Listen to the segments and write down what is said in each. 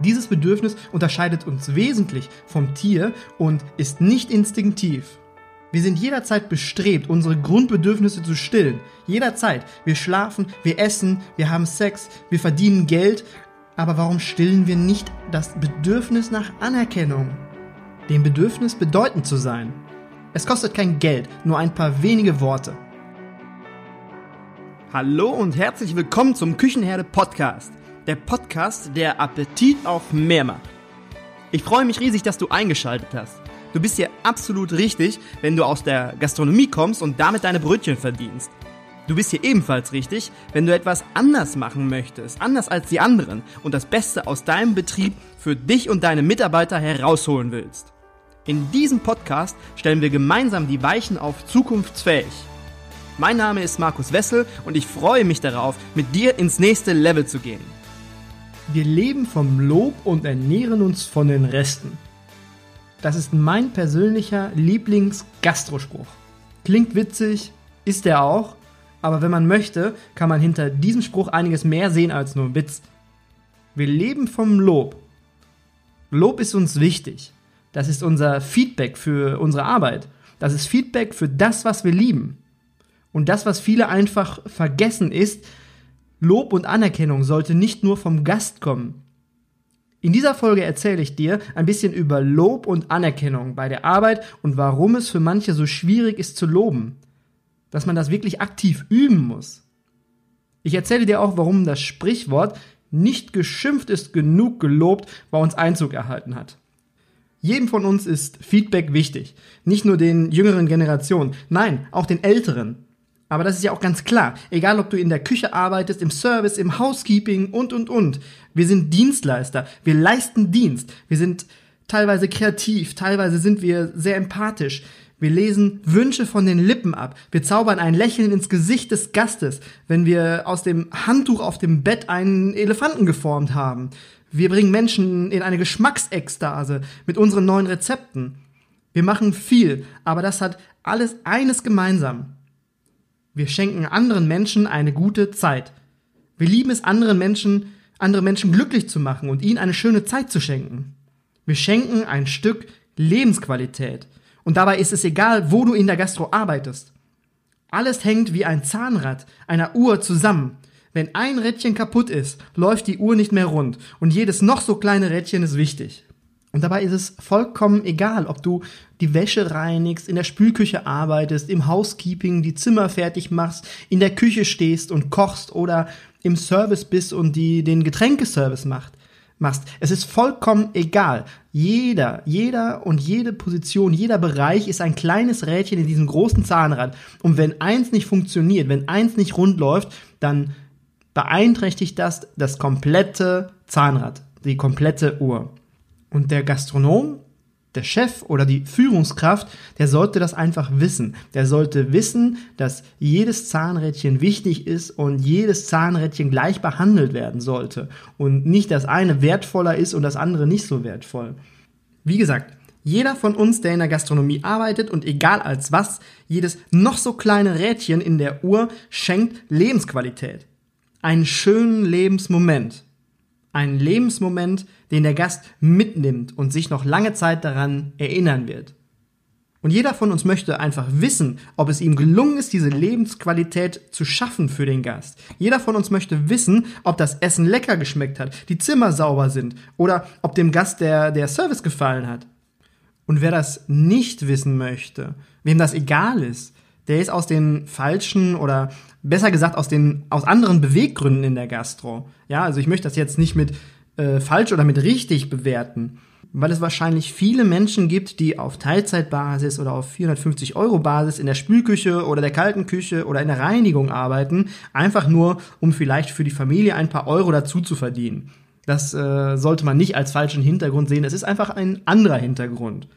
Dieses Bedürfnis unterscheidet uns wesentlich vom Tier und ist nicht instinktiv. Wir sind jederzeit bestrebt, unsere Grundbedürfnisse zu stillen. Jederzeit. Wir schlafen, wir essen, wir haben Sex, wir verdienen Geld. Aber warum stillen wir nicht das Bedürfnis nach Anerkennung? Dem Bedürfnis bedeutend zu sein. Es kostet kein Geld, nur ein paar wenige Worte. Hallo und herzlich willkommen zum Küchenherde Podcast der Podcast, der Appetit auf mehr macht. Ich freue mich riesig, dass du eingeschaltet hast. Du bist hier absolut richtig, wenn du aus der Gastronomie kommst und damit deine Brötchen verdienst. Du bist hier ebenfalls richtig, wenn du etwas anders machen möchtest, anders als die anderen und das Beste aus deinem Betrieb für dich und deine Mitarbeiter herausholen willst. In diesem Podcast stellen wir gemeinsam die Weichen auf zukunftsfähig. Mein Name ist Markus Wessel und ich freue mich darauf, mit dir ins nächste Level zu gehen. Wir leben vom Lob und ernähren uns von den Resten. Das ist mein persönlicher Lieblings-Gastrospruch. Klingt witzig, ist er auch, aber wenn man möchte, kann man hinter diesem Spruch einiges mehr sehen als nur Witz. Wir leben vom Lob. Lob ist uns wichtig. Das ist unser Feedback für unsere Arbeit. Das ist Feedback für das, was wir lieben. Und das, was viele einfach vergessen, ist, Lob und Anerkennung sollte nicht nur vom Gast kommen. In dieser Folge erzähle ich dir ein bisschen über Lob und Anerkennung bei der Arbeit und warum es für manche so schwierig ist zu loben. Dass man das wirklich aktiv üben muss. Ich erzähle dir auch, warum das Sprichwort nicht geschimpft ist genug gelobt bei uns Einzug erhalten hat. Jedem von uns ist Feedback wichtig. Nicht nur den jüngeren Generationen, nein, auch den älteren. Aber das ist ja auch ganz klar. Egal, ob du in der Küche arbeitest, im Service, im Housekeeping und, und, und. Wir sind Dienstleister. Wir leisten Dienst. Wir sind teilweise kreativ. Teilweise sind wir sehr empathisch. Wir lesen Wünsche von den Lippen ab. Wir zaubern ein Lächeln ins Gesicht des Gastes, wenn wir aus dem Handtuch auf dem Bett einen Elefanten geformt haben. Wir bringen Menschen in eine Geschmacksekstase mit unseren neuen Rezepten. Wir machen viel, aber das hat alles eines gemeinsam. Wir schenken anderen Menschen eine gute Zeit. Wir lieben es, anderen Menschen, andere Menschen glücklich zu machen und ihnen eine schöne Zeit zu schenken. Wir schenken ein Stück Lebensqualität. Und dabei ist es egal, wo du in der Gastro arbeitest. Alles hängt wie ein Zahnrad einer Uhr zusammen. Wenn ein Rädchen kaputt ist, läuft die Uhr nicht mehr rund und jedes noch so kleine Rädchen ist wichtig. Und dabei ist es vollkommen egal, ob du die Wäsche reinigst, in der Spülküche arbeitest, im Housekeeping die Zimmer fertig machst, in der Küche stehst und kochst oder im Service bist und die den Getränkeservice macht, machst. Es ist vollkommen egal. Jeder, jeder und jede Position, jeder Bereich ist ein kleines Rädchen in diesem großen Zahnrad. Und wenn eins nicht funktioniert, wenn eins nicht rund läuft, dann beeinträchtigt das das komplette Zahnrad, die komplette Uhr. Und der Gastronom, der Chef oder die Führungskraft, der sollte das einfach wissen. Der sollte wissen, dass jedes Zahnrädchen wichtig ist und jedes Zahnrädchen gleich behandelt werden sollte. Und nicht das eine wertvoller ist und das andere nicht so wertvoll. Wie gesagt, jeder von uns, der in der Gastronomie arbeitet und egal als was, jedes noch so kleine Rädchen in der Uhr schenkt Lebensqualität. Einen schönen Lebensmoment. Ein Lebensmoment, den der Gast mitnimmt und sich noch lange Zeit daran erinnern wird. Und jeder von uns möchte einfach wissen, ob es ihm gelungen ist, diese Lebensqualität zu schaffen für den Gast. Jeder von uns möchte wissen, ob das Essen lecker geschmeckt hat, die Zimmer sauber sind oder ob dem Gast der, der Service gefallen hat. Und wer das nicht wissen möchte, wem das egal ist, der ist aus den falschen oder besser gesagt aus den aus anderen Beweggründen in der Gastro. Ja, also ich möchte das jetzt nicht mit äh, falsch oder mit richtig bewerten, weil es wahrscheinlich viele Menschen gibt, die auf Teilzeitbasis oder auf 450 Euro Basis in der Spülküche oder der kalten Küche oder in der Reinigung arbeiten, einfach nur, um vielleicht für die Familie ein paar Euro dazu zu verdienen. Das äh, sollte man nicht als falschen Hintergrund sehen. Es ist einfach ein anderer Hintergrund.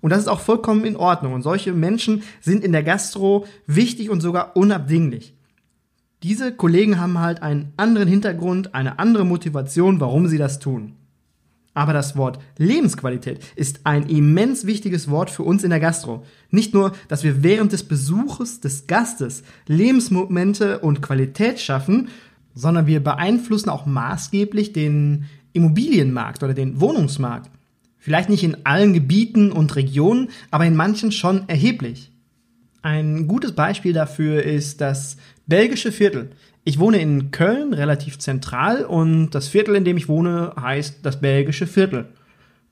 Und das ist auch vollkommen in Ordnung. Und solche Menschen sind in der Gastro wichtig und sogar unabdinglich. Diese Kollegen haben halt einen anderen Hintergrund, eine andere Motivation, warum sie das tun. Aber das Wort Lebensqualität ist ein immens wichtiges Wort für uns in der Gastro. Nicht nur, dass wir während des Besuches des Gastes Lebensmomente und Qualität schaffen, sondern wir beeinflussen auch maßgeblich den Immobilienmarkt oder den Wohnungsmarkt. Vielleicht nicht in allen Gebieten und Regionen, aber in manchen schon erheblich. Ein gutes Beispiel dafür ist das belgische Viertel. Ich wohne in Köln, relativ zentral, und das Viertel, in dem ich wohne, heißt das belgische Viertel.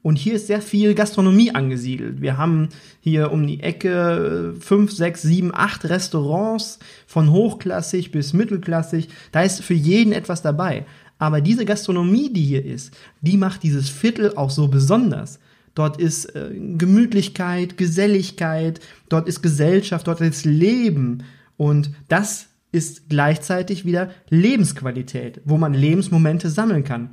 Und hier ist sehr viel Gastronomie angesiedelt. Wir haben hier um die Ecke fünf, sechs, sieben, acht Restaurants von hochklassig bis mittelklassig. Da ist für jeden etwas dabei. Aber diese Gastronomie, die hier ist, die macht dieses Viertel auch so besonders. Dort ist äh, Gemütlichkeit, Geselligkeit, dort ist Gesellschaft, dort ist Leben. Und das ist gleichzeitig wieder Lebensqualität, wo man Lebensmomente sammeln kann.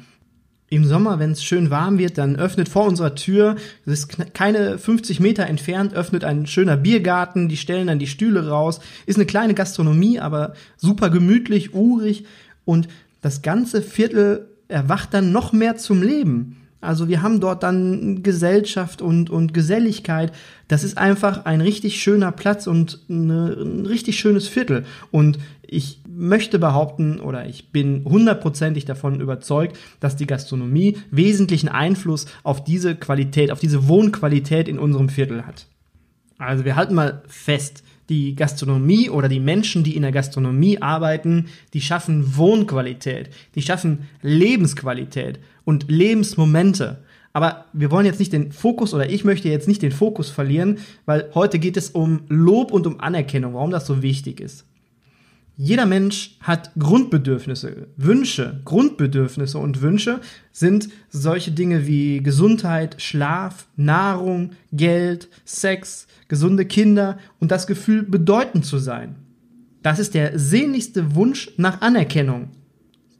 Im Sommer, wenn es schön warm wird, dann öffnet vor unserer Tür, das ist keine 50 Meter entfernt, öffnet ein schöner Biergarten, die stellen dann die Stühle raus, ist eine kleine Gastronomie, aber super gemütlich, urig und das ganze Viertel erwacht dann noch mehr zum Leben. Also wir haben dort dann Gesellschaft und, und Geselligkeit. Das ist einfach ein richtig schöner Platz und eine, ein richtig schönes Viertel. Und ich möchte behaupten oder ich bin hundertprozentig davon überzeugt, dass die Gastronomie wesentlichen Einfluss auf diese Qualität, auf diese Wohnqualität in unserem Viertel hat. Also wir halten mal fest, die Gastronomie oder die Menschen, die in der Gastronomie arbeiten, die schaffen Wohnqualität, die schaffen Lebensqualität und Lebensmomente. Aber wir wollen jetzt nicht den Fokus oder ich möchte jetzt nicht den Fokus verlieren, weil heute geht es um Lob und um Anerkennung, warum das so wichtig ist. Jeder Mensch hat Grundbedürfnisse, Wünsche. Grundbedürfnisse und Wünsche sind solche Dinge wie Gesundheit, Schlaf, Nahrung, Geld, Sex, gesunde Kinder und das Gefühl, bedeutend zu sein. Das ist der sehnlichste Wunsch nach Anerkennung.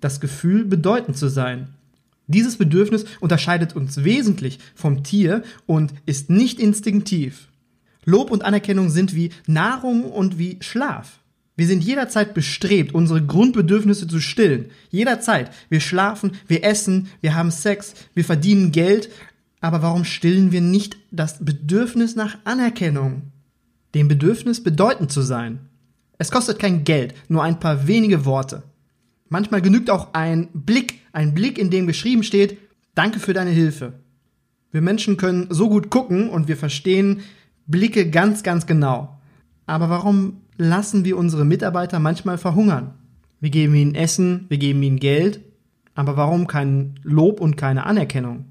Das Gefühl, bedeutend zu sein. Dieses Bedürfnis unterscheidet uns wesentlich vom Tier und ist nicht instinktiv. Lob und Anerkennung sind wie Nahrung und wie Schlaf. Wir sind jederzeit bestrebt, unsere Grundbedürfnisse zu stillen. Jederzeit. Wir schlafen, wir essen, wir haben Sex, wir verdienen Geld. Aber warum stillen wir nicht das Bedürfnis nach Anerkennung? Dem Bedürfnis bedeutend zu sein. Es kostet kein Geld, nur ein paar wenige Worte. Manchmal genügt auch ein Blick, ein Blick, in dem geschrieben steht, danke für deine Hilfe. Wir Menschen können so gut gucken und wir verstehen Blicke ganz, ganz genau. Aber warum lassen wir unsere Mitarbeiter manchmal verhungern. Wir geben ihnen Essen, wir geben ihnen Geld, aber warum kein Lob und keine Anerkennung?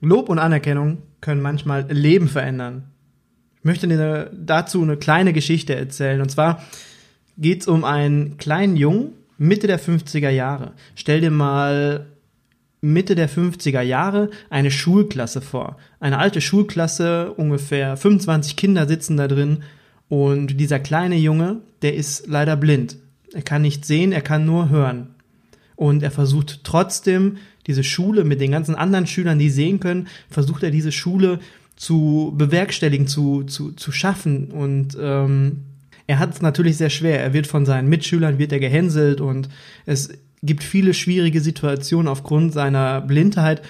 Lob und Anerkennung können manchmal Leben verändern. Ich möchte dir dazu eine kleine Geschichte erzählen. Und zwar geht es um einen kleinen Jungen, Mitte der 50er Jahre. Stell dir mal Mitte der 50er Jahre eine Schulklasse vor. Eine alte Schulklasse, ungefähr 25 Kinder sitzen da drin und dieser kleine Junge, der ist leider blind. Er kann nicht sehen, er kann nur hören. Und er versucht trotzdem, diese Schule mit den ganzen anderen Schülern, die sehen können, versucht er diese Schule zu bewerkstelligen, zu, zu, zu schaffen. Und ähm, er hat es natürlich sehr schwer. Er wird von seinen Mitschülern, wird er gehänselt und es gibt viele schwierige Situationen aufgrund seiner Blindheit.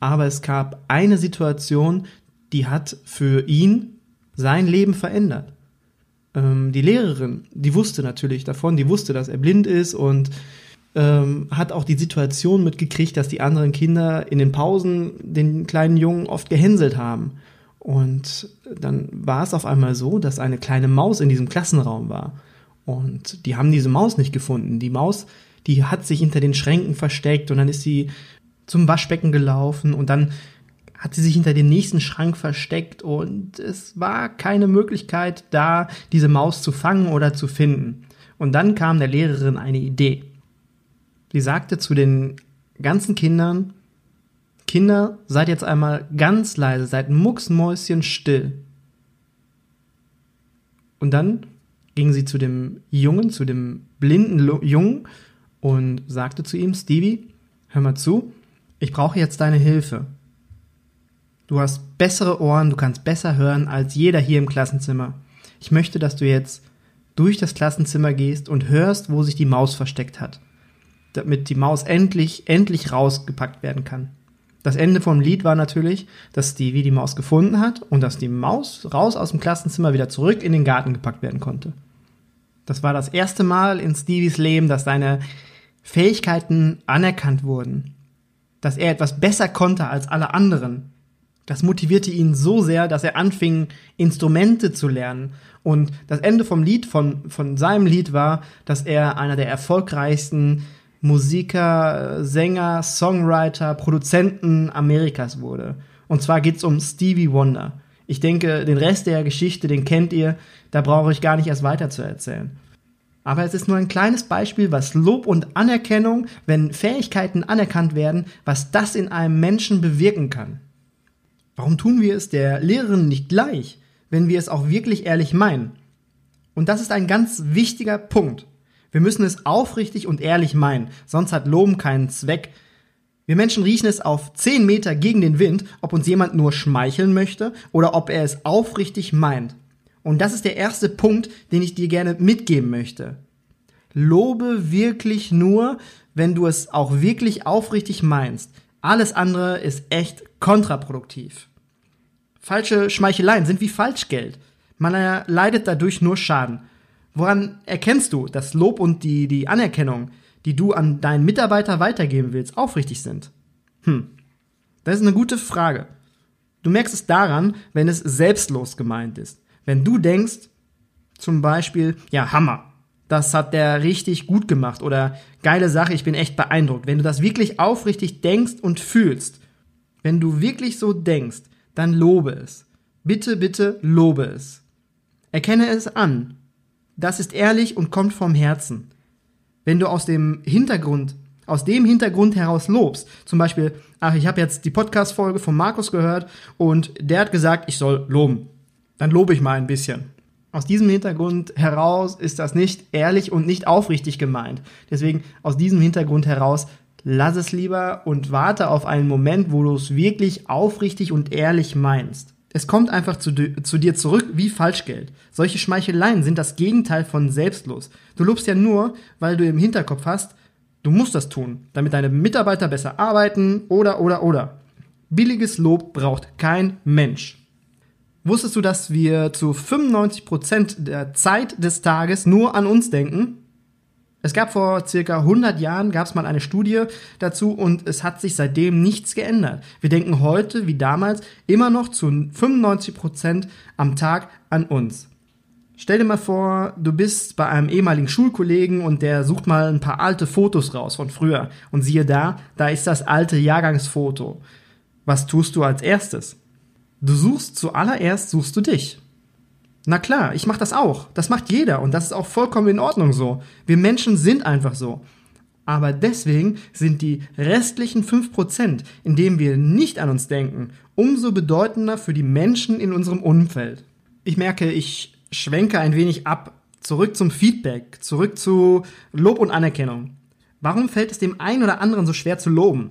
Aber es gab eine Situation, die hat für ihn sein Leben verändert ähm, die Lehrerin, die wusste natürlich davon, die wusste, dass er blind ist und ähm, hat auch die Situation mitgekriegt, dass die anderen Kinder in den Pausen den kleinen Jungen oft gehänselt haben. Und dann war es auf einmal so, dass eine kleine Maus in diesem Klassenraum war. Und die haben diese Maus nicht gefunden. Die Maus, die hat sich hinter den Schränken versteckt und dann ist sie zum Waschbecken gelaufen und dann hat sie sich hinter dem nächsten Schrank versteckt und es war keine Möglichkeit da, diese Maus zu fangen oder zu finden. Und dann kam der Lehrerin eine Idee. Sie sagte zu den ganzen Kindern, Kinder, seid jetzt einmal ganz leise, seid mucksmäuschen still. Und dann ging sie zu dem Jungen, zu dem blinden Jungen und sagte zu ihm, Stevie, hör mal zu, ich brauche jetzt deine Hilfe. Du hast bessere Ohren, du kannst besser hören als jeder hier im Klassenzimmer. Ich möchte, dass du jetzt durch das Klassenzimmer gehst und hörst, wo sich die Maus versteckt hat. Damit die Maus endlich, endlich rausgepackt werden kann. Das Ende vom Lied war natürlich, dass Stevie die Maus gefunden hat und dass die Maus raus aus dem Klassenzimmer wieder zurück in den Garten gepackt werden konnte. Das war das erste Mal in Stevies Leben, dass seine Fähigkeiten anerkannt wurden. dass er etwas besser konnte als alle anderen. Das motivierte ihn so sehr, dass er anfing, Instrumente zu lernen. Und das Ende vom Lied, von, von seinem Lied war, dass er einer der erfolgreichsten Musiker, Sänger, Songwriter, Produzenten Amerikas wurde. Und zwar geht's um Stevie Wonder. Ich denke, den Rest der Geschichte, den kennt ihr, da brauche ich gar nicht erst weiter zu erzählen. Aber es ist nur ein kleines Beispiel, was Lob und Anerkennung, wenn Fähigkeiten anerkannt werden, was das in einem Menschen bewirken kann. Warum tun wir es der Lehrerin nicht gleich, wenn wir es auch wirklich ehrlich meinen? Und das ist ein ganz wichtiger Punkt. Wir müssen es aufrichtig und ehrlich meinen, sonst hat Loben keinen Zweck. Wir Menschen riechen es auf 10 Meter gegen den Wind, ob uns jemand nur schmeicheln möchte oder ob er es aufrichtig meint. Und das ist der erste Punkt, den ich dir gerne mitgeben möchte. Lobe wirklich nur, wenn du es auch wirklich aufrichtig meinst. Alles andere ist echt kontraproduktiv. Falsche Schmeicheleien sind wie Falschgeld. Man leidet dadurch nur Schaden. Woran erkennst du, dass Lob und die, die Anerkennung, die du an deinen Mitarbeiter weitergeben willst, aufrichtig sind? Hm, das ist eine gute Frage. Du merkst es daran, wenn es selbstlos gemeint ist. Wenn du denkst, zum Beispiel, ja, Hammer, das hat der richtig gut gemacht oder geile Sache, ich bin echt beeindruckt. Wenn du das wirklich aufrichtig denkst und fühlst, wenn du wirklich so denkst, dann lobe es. Bitte, bitte lobe es. Erkenne es an. Das ist ehrlich und kommt vom Herzen. Wenn du aus dem Hintergrund, aus dem Hintergrund heraus lobst, zum Beispiel, ach, ich habe jetzt die Podcast-Folge von Markus gehört und der hat gesagt, ich soll loben dann lobe ich mal ein bisschen. Aus diesem Hintergrund heraus ist das nicht ehrlich und nicht aufrichtig gemeint. Deswegen aus diesem Hintergrund heraus lass es lieber und warte auf einen Moment, wo du es wirklich aufrichtig und ehrlich meinst. Es kommt einfach zu, zu, dir zurück wie Falschgeld. Solche Schmeicheleien sind das Gegenteil von selbstlos. Du lobst ja nur, weil du im Hinterkopf hast, du musst das tun, damit deine Mitarbeiter besser arbeiten oder oder oder. Billiges Lob braucht kein Mensch. Wusstest du, dass wir zu 95% der Zeit des Tages nur an uns denken? Es gab vor circa 100 Jahren gab es mal eine Studie dazu und es hat sich seitdem nichts geändert. Wir denken heute wie damals immer noch zu 95% am Tag an uns. Stell dir mal vor, du bist bei einem ehemaligen Schulkollegen und der sucht mal ein paar alte Fotos raus von früher und siehe da, da ist das alte Jahrgangsfoto. Was tust du als erstes? Du suchst zuallererst, suchst du dich. Na klar, ich mach das auch. Das macht jeder und das ist auch vollkommen in Ordnung so. Wir Menschen sind einfach so. Aber deswegen sind die restlichen 5%, in denen wir nicht an uns denken, umso bedeutender für die Menschen in unserem Umfeld. Ich merke, ich schwenke ein wenig ab, zurück zum Feedback, zurück zu Lob und Anerkennung. Warum fällt es dem einen oder anderen so schwer zu loben?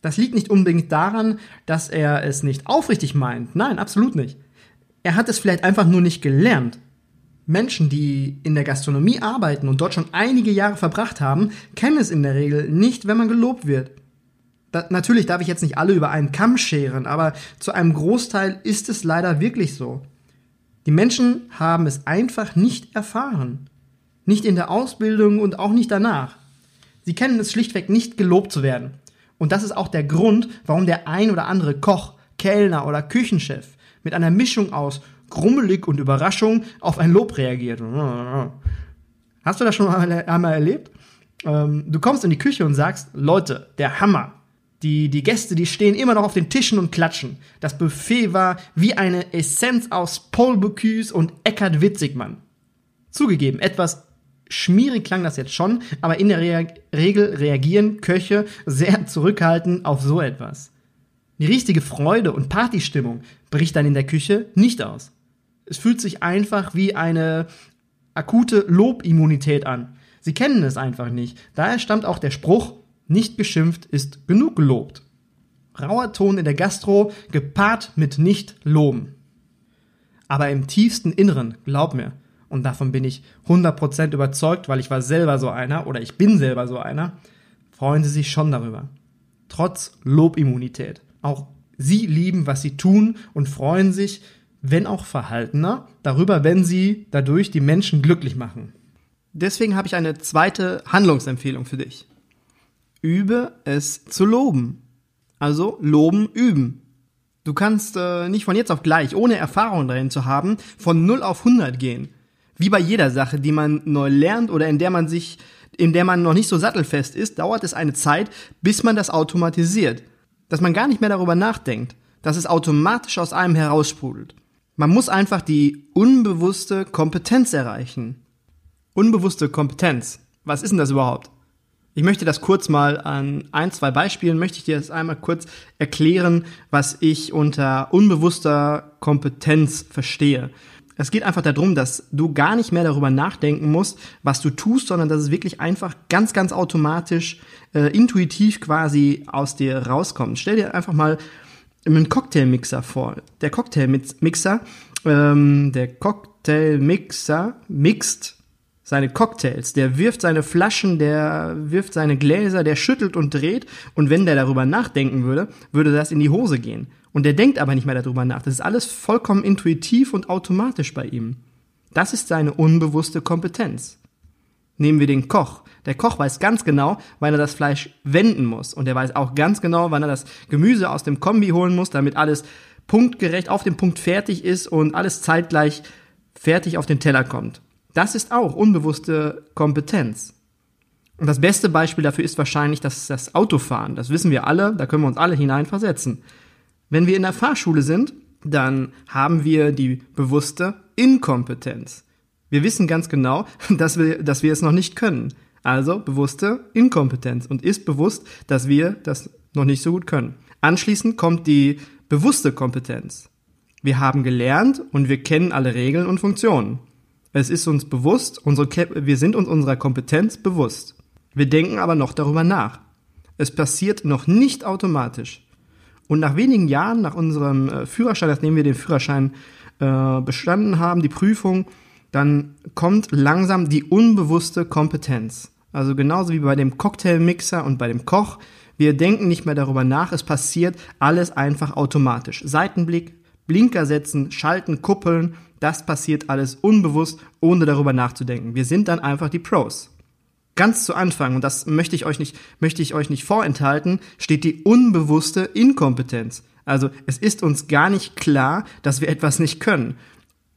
Das liegt nicht unbedingt daran, dass er es nicht aufrichtig meint. Nein, absolut nicht. Er hat es vielleicht einfach nur nicht gelernt. Menschen, die in der Gastronomie arbeiten und dort schon einige Jahre verbracht haben, kennen es in der Regel nicht, wenn man gelobt wird. Da, natürlich darf ich jetzt nicht alle über einen Kamm scheren, aber zu einem Großteil ist es leider wirklich so. Die Menschen haben es einfach nicht erfahren. Nicht in der Ausbildung und auch nicht danach. Sie kennen es schlichtweg nicht, gelobt zu werden. Und das ist auch der Grund, warum der ein oder andere Koch, Kellner oder Küchenchef mit einer Mischung aus Grummelig und Überraschung auf ein Lob reagiert. Hast du das schon einmal erlebt? Ähm, du kommst in die Küche und sagst, Leute, der Hammer. Die, die Gäste, die stehen immer noch auf den Tischen und klatschen. Das Buffet war wie eine Essenz aus Paul Bocuse und Eckhard Witzigmann. Zugegeben, etwas Schmierig klang das jetzt schon, aber in der Re Regel reagieren Köche sehr zurückhaltend auf so etwas. Die richtige Freude und Partystimmung bricht dann in der Küche nicht aus. Es fühlt sich einfach wie eine akute Lobimmunität an. Sie kennen es einfach nicht. Daher stammt auch der Spruch, nicht geschimpft ist genug gelobt. Rauer Ton in der Gastro, gepaart mit nicht loben. Aber im tiefsten Inneren, glaub mir, und davon bin ich 100% überzeugt, weil ich war selber so einer oder ich bin selber so einer, freuen sie sich schon darüber. Trotz Lobimmunität. Auch sie lieben, was sie tun und freuen sich, wenn auch verhaltener, darüber, wenn sie dadurch die Menschen glücklich machen. Deswegen habe ich eine zweite Handlungsempfehlung für dich. übe es zu loben. Also loben, üben. Du kannst äh, nicht von jetzt auf gleich, ohne Erfahrung darin zu haben, von 0 auf 100 gehen. Wie bei jeder Sache, die man neu lernt oder in der man sich, in der man noch nicht so sattelfest ist, dauert es eine Zeit, bis man das automatisiert. Dass man gar nicht mehr darüber nachdenkt, dass es automatisch aus einem heraussprudelt. Man muss einfach die unbewusste Kompetenz erreichen. Unbewusste Kompetenz. Was ist denn das überhaupt? Ich möchte das kurz mal an ein, zwei Beispielen, möchte ich dir das einmal kurz erklären, was ich unter unbewusster Kompetenz verstehe. Es geht einfach darum, dass du gar nicht mehr darüber nachdenken musst, was du tust, sondern dass es wirklich einfach ganz, ganz automatisch, äh, intuitiv quasi aus dir rauskommt. Stell dir einfach mal einen Cocktailmixer vor. Der Cocktailmixer, ähm, der Cocktailmixer mixt seine Cocktails, der wirft seine Flaschen, der wirft seine Gläser, der schüttelt und dreht und wenn der darüber nachdenken würde, würde das in die Hose gehen. Und der denkt aber nicht mehr darüber nach. Das ist alles vollkommen intuitiv und automatisch bei ihm. Das ist seine unbewusste Kompetenz. Nehmen wir den Koch. Der Koch weiß ganz genau, wann er das Fleisch wenden muss. Und er weiß auch ganz genau, wann er das Gemüse aus dem Kombi holen muss, damit alles punktgerecht auf dem Punkt fertig ist und alles zeitgleich fertig auf den Teller kommt. Das ist auch unbewusste Kompetenz. Und das beste Beispiel dafür ist wahrscheinlich das, das Autofahren. Das wissen wir alle, da können wir uns alle hineinversetzen. Wenn wir in der Fahrschule sind, dann haben wir die bewusste Inkompetenz. Wir wissen ganz genau, dass wir, dass wir es noch nicht können. Also bewusste Inkompetenz und ist bewusst, dass wir das noch nicht so gut können. Anschließend kommt die bewusste Kompetenz. Wir haben gelernt und wir kennen alle Regeln und Funktionen. Es ist uns bewusst, unsere, wir sind uns unserer Kompetenz bewusst. Wir denken aber noch darüber nach. Es passiert noch nicht automatisch. Und nach wenigen Jahren, nach unserem äh, Führerschein, nachdem wir den Führerschein äh, bestanden haben, die Prüfung, dann kommt langsam die unbewusste Kompetenz. Also genauso wie bei dem Cocktailmixer und bei dem Koch. Wir denken nicht mehr darüber nach, es passiert alles einfach automatisch. Seitenblick, Blinker setzen, schalten, kuppeln, das passiert alles unbewusst, ohne darüber nachzudenken. Wir sind dann einfach die Pros. Ganz zu Anfang, und das möchte ich euch nicht, möchte ich euch nicht vorenthalten, steht die unbewusste Inkompetenz. Also es ist uns gar nicht klar, dass wir etwas nicht können.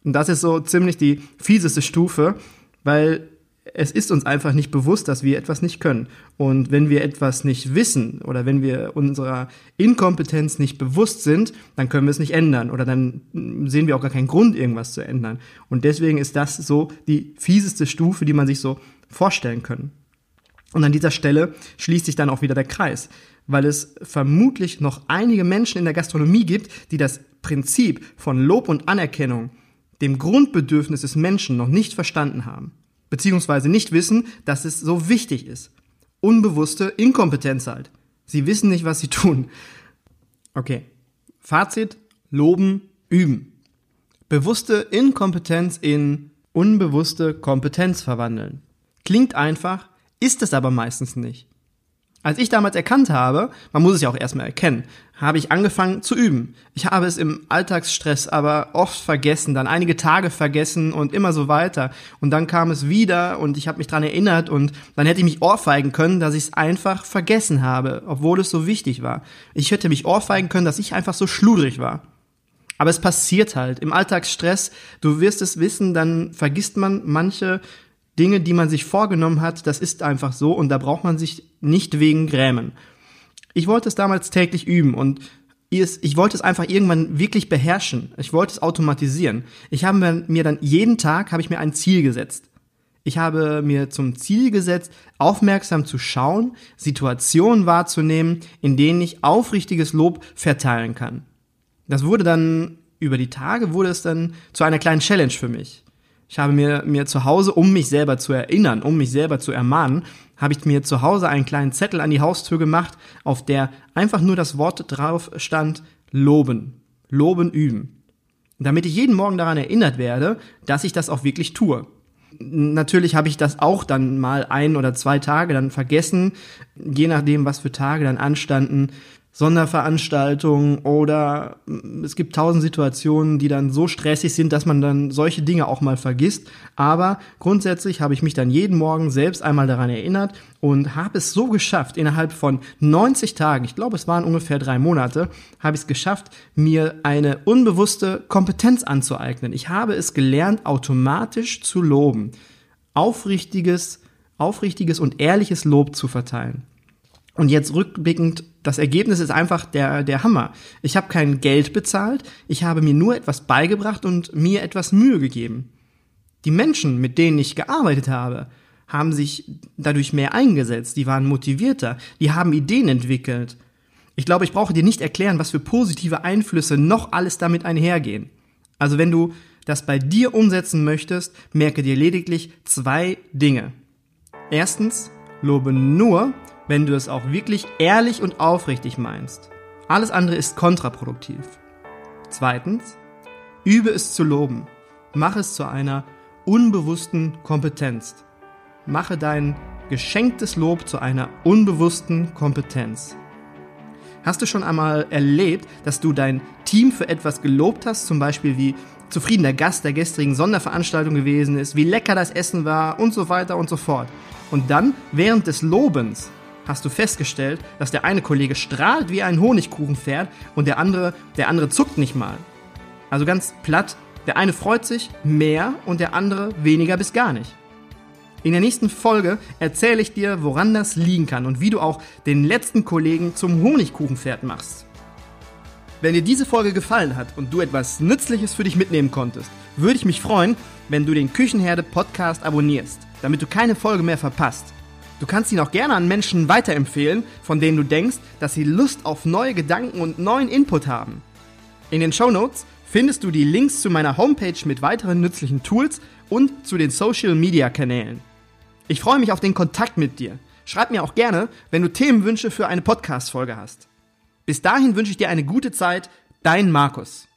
Und das ist so ziemlich die fieseste Stufe, weil es ist uns einfach nicht bewusst, dass wir etwas nicht können. Und wenn wir etwas nicht wissen oder wenn wir unserer Inkompetenz nicht bewusst sind, dann können wir es nicht ändern oder dann sehen wir auch gar keinen Grund, irgendwas zu ändern. Und deswegen ist das so die fieseste Stufe, die man sich so vorstellen kann. Und an dieser Stelle schließt sich dann auch wieder der Kreis, weil es vermutlich noch einige Menschen in der Gastronomie gibt, die das Prinzip von Lob und Anerkennung dem Grundbedürfnis des Menschen noch nicht verstanden haben, beziehungsweise nicht wissen, dass es so wichtig ist. Unbewusste Inkompetenz halt. Sie wissen nicht, was sie tun. Okay. Fazit, loben, üben. Bewusste Inkompetenz in unbewusste Kompetenz verwandeln. Klingt einfach, ist es aber meistens nicht. Als ich damals erkannt habe, man muss es ja auch erstmal erkennen, habe ich angefangen zu üben. Ich habe es im Alltagsstress aber oft vergessen, dann einige Tage vergessen und immer so weiter. Und dann kam es wieder und ich habe mich dran erinnert und dann hätte ich mich ohrfeigen können, dass ich es einfach vergessen habe, obwohl es so wichtig war. Ich hätte mich ohrfeigen können, dass ich einfach so schludrig war. Aber es passiert halt. Im Alltagsstress, du wirst es wissen, dann vergisst man manche Dinge, die man sich vorgenommen hat, das ist einfach so und da braucht man sich nicht wegen grämen. Ich wollte es damals täglich üben und ich wollte es einfach irgendwann wirklich beherrschen. Ich wollte es automatisieren. Ich habe mir dann jeden Tag habe ich mir ein Ziel gesetzt. Ich habe mir zum Ziel gesetzt, aufmerksam zu schauen, Situationen wahrzunehmen, in denen ich aufrichtiges Lob verteilen kann. Das wurde dann über die Tage wurde es dann zu einer kleinen Challenge für mich. Ich habe mir, mir zu Hause, um mich selber zu erinnern, um mich selber zu ermahnen, habe ich mir zu Hause einen kleinen Zettel an die Haustür gemacht, auf der einfach nur das Wort drauf stand, loben. Loben üben. Damit ich jeden Morgen daran erinnert werde, dass ich das auch wirklich tue. Natürlich habe ich das auch dann mal ein oder zwei Tage dann vergessen, je nachdem, was für Tage dann anstanden. Sonderveranstaltungen oder mm, es gibt tausend Situationen, die dann so stressig sind, dass man dann solche Dinge auch mal vergisst. Aber grundsätzlich habe ich mich dann jeden Morgen selbst einmal daran erinnert und habe es so geschafft, innerhalb von 90 Tagen, ich glaube es waren ungefähr drei Monate, habe ich es geschafft, mir eine unbewusste Kompetenz anzueignen. Ich habe es gelernt, automatisch zu loben. Aufrichtiges, aufrichtiges und ehrliches Lob zu verteilen. Und jetzt rückblickend, das Ergebnis ist einfach der, der Hammer. Ich habe kein Geld bezahlt, ich habe mir nur etwas beigebracht und mir etwas Mühe gegeben. Die Menschen, mit denen ich gearbeitet habe, haben sich dadurch mehr eingesetzt, die waren motivierter, die haben Ideen entwickelt. Ich glaube, ich brauche dir nicht erklären, was für positive Einflüsse noch alles damit einhergehen. Also wenn du das bei dir umsetzen möchtest, merke dir lediglich zwei Dinge. Erstens, lobe nur, wenn du es auch wirklich ehrlich und aufrichtig meinst. Alles andere ist kontraproduktiv. Zweitens, übe es zu loben. Mach es zu einer unbewussten Kompetenz. Mache dein geschenktes Lob zu einer unbewussten Kompetenz. Hast du schon einmal erlebt, dass du dein Team für etwas gelobt hast, zum Beispiel wie zufrieden der Gast der gestrigen Sonderveranstaltung gewesen ist, wie lecker das Essen war und so weiter und so fort. Und dann, während des Lobens, hast du festgestellt, dass der eine Kollege strahlt wie ein Honigkuchenpferd und der andere, der andere zuckt nicht mal. Also ganz platt, der eine freut sich mehr und der andere weniger bis gar nicht. In der nächsten Folge erzähle ich dir, woran das liegen kann und wie du auch den letzten Kollegen zum Honigkuchenpferd machst. Wenn dir diese Folge gefallen hat und du etwas Nützliches für dich mitnehmen konntest, würde ich mich freuen, wenn du den Küchenherde Podcast abonnierst, damit du keine Folge mehr verpasst. Du kannst ihn auch gerne an Menschen weiterempfehlen, von denen du denkst, dass sie Lust auf neue Gedanken und neuen Input haben. In den Show Notes findest du die Links zu meiner Homepage mit weiteren nützlichen Tools und zu den Social Media Kanälen. Ich freue mich auf den Kontakt mit dir. Schreib mir auch gerne, wenn du Themenwünsche für eine Podcast-Folge hast. Bis dahin wünsche ich dir eine gute Zeit, dein Markus.